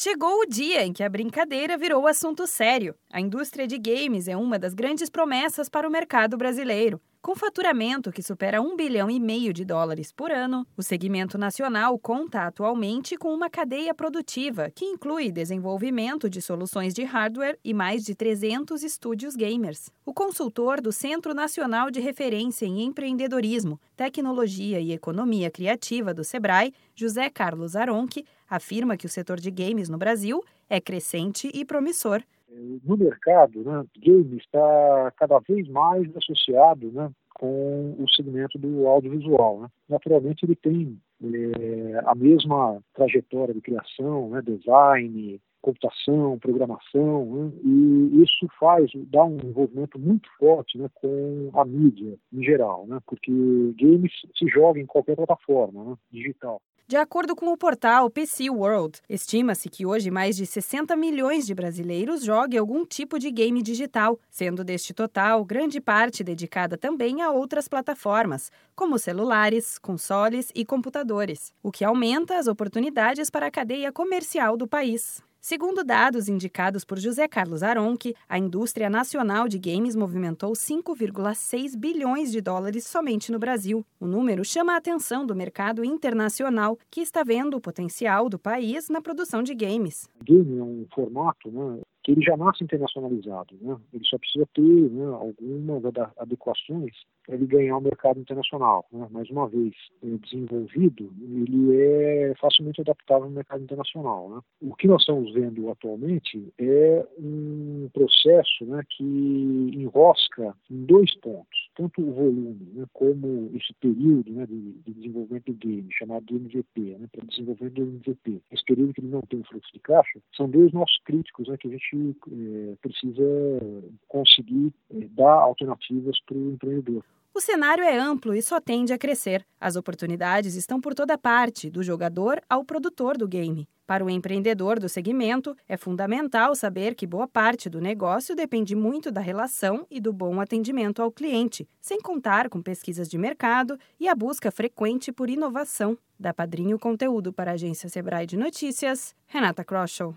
Chegou o dia em que a brincadeira virou assunto sério. A indústria de games é uma das grandes promessas para o mercado brasileiro. Com faturamento que supera um bilhão e meio de dólares por ano, o segmento nacional conta atualmente com uma cadeia produtiva que inclui desenvolvimento de soluções de hardware e mais de 300 estúdios gamers. O consultor do Centro Nacional de Referência em Empreendedorismo, Tecnologia e Economia Criativa do Sebrae, José Carlos Aronque, afirma que o setor de games no Brasil é crescente e promissor no mercado, né, game está cada vez mais associado né, com o segmento do audiovisual. Né. Naturalmente, ele tem é, a mesma trajetória de criação, né, design, computação, programação, né, e isso faz, dá um envolvimento muito forte né, com a mídia em geral, né, porque games se joga em qualquer plataforma né, digital. De acordo com o portal PC World, estima-se que hoje mais de 60 milhões de brasileiros joguem algum tipo de game digital, sendo deste total grande parte dedicada também a outras plataformas, como celulares, consoles e computadores, o que aumenta as oportunidades para a cadeia comercial do país. Segundo dados indicados por José Carlos Aronque, a indústria nacional de games movimentou 5,6 bilhões de dólares somente no Brasil. O número chama a atenção do mercado internacional, que está vendo o potencial do país na produção de games. Game é um formato né, que ele já nasce internacionalizado, né? Ele só precisa ter né, algumas adequações para ele ganhar o mercado internacional. Né? Mais uma vez, é desenvolvido, ele é facilmente adaptável ao mercado internacional. Né? O que nós estamos vendo atualmente é um processo né, que enrosca em dois pontos, tanto o volume né, como esse período né, de, de, desenvolvimento do game, chamado de MVP, né, para desenvolvimento do MVP. Esse período que ele não tem fluxo de caixa, são dois nossos críticos né, que a gente é, precisa conseguir é, dar alternativas para o empreendedor. O cenário é amplo e só tende a crescer. As oportunidades estão por toda parte, do jogador ao produtor do game. Para o empreendedor do segmento, é fundamental saber que boa parte do negócio depende muito da relação e do bom atendimento ao cliente, sem contar com pesquisas de mercado e a busca frequente por inovação. Da Padrinho Conteúdo para a agência Sebrae de Notícias, Renata Kroschel.